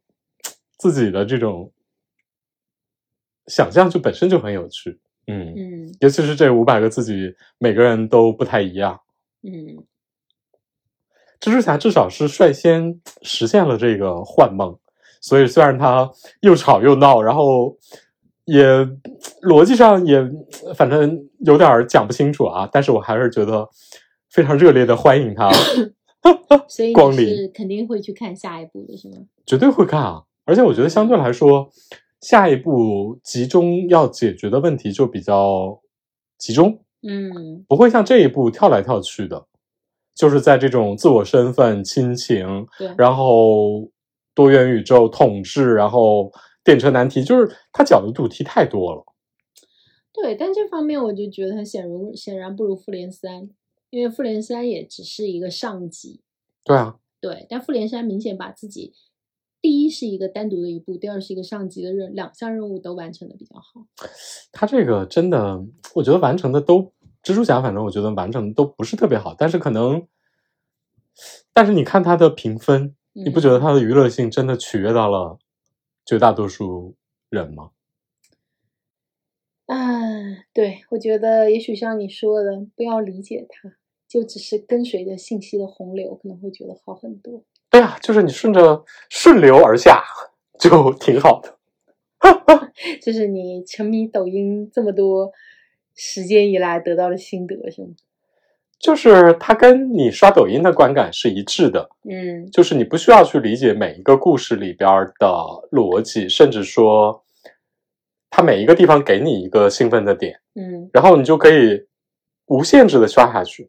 自己的这种想象，就本身就很有趣。嗯，嗯尤其是这五百个自己，每个人都不太一样。嗯，蜘蛛侠至少是率先实现了这个幻梦，所以虽然他又吵又闹，然后也逻辑上也反正有点讲不清楚啊，但是我还是觉得非常热烈的欢迎他，所以光临你是肯定会去看下一部的是吗？绝对会看啊！而且我觉得相对来说，下一步集中要解决的问题就比较集中，嗯不会像这一步跳来跳去的。就是在这种自我身份、亲情，对，然后多元宇宙统治，然后电车难题，就是他讲的主题太多了。对，但这方面我就觉得他显如显然不如复联三，因为复联三也只是一个上集，对啊，对，但复联三明显把自己第一是一个单独的一步，第二是一个上级的任两项任务都完成的比较好。他这个真的，我觉得完成的都，蜘蛛侠反正我觉得完成的都不是特别好，但是可能，但是你看他的评分，你不觉得他的娱乐性真的取悦到了绝大多数人吗？啊，对，我觉得也许像你说的，不要理解他，就只是跟随着信息的洪流，可能会觉得好很多。对啊，就是你顺着顺流而下，就挺好的。就是你沉迷抖音这么多时间以来得到的心得，是吗？就是它跟你刷抖音的观感是一致的，嗯就是你不需要去理解每一个故事里边的逻辑，甚至说，它每一个地方给你一个兴奋的点，嗯然后你就可以无限制的刷下去，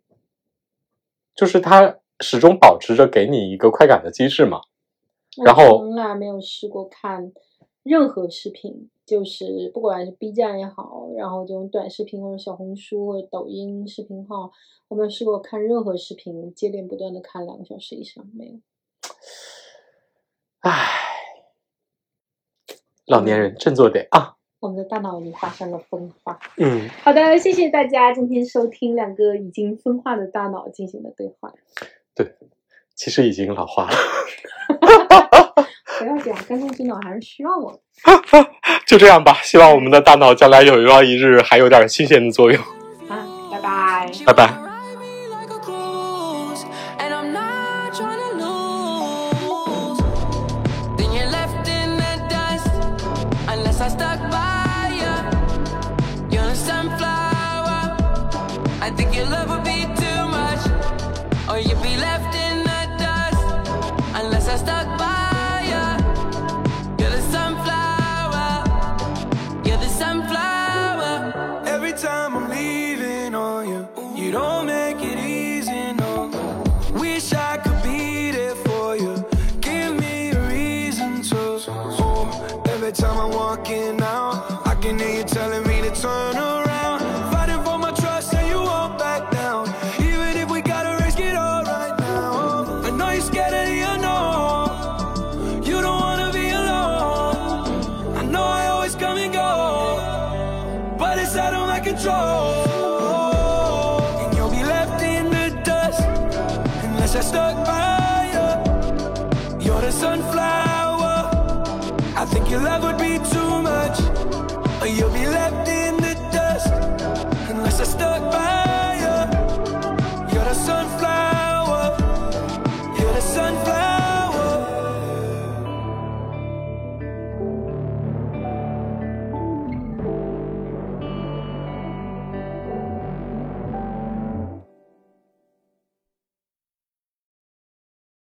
就是它始终保持着给你一个快感的机制嘛。然后从来没有试过看任何视频，就是不管是 B 站也好，然后这种短视频或者小红书或者抖音视频号，我没有试过看任何视频接连不断的看两个小时以上，没有。唉，老年人振作点啊！我们的大脑已经发生了分化。嗯，好的，谢谢大家今天收听两个已经分化的大脑进行的对话。其实已经老化了，不要这样，观众知脑还是需要我的。就这样吧。希望我们的大脑将来有朝一日还有点新鲜的作用。啊，拜拜。拜拜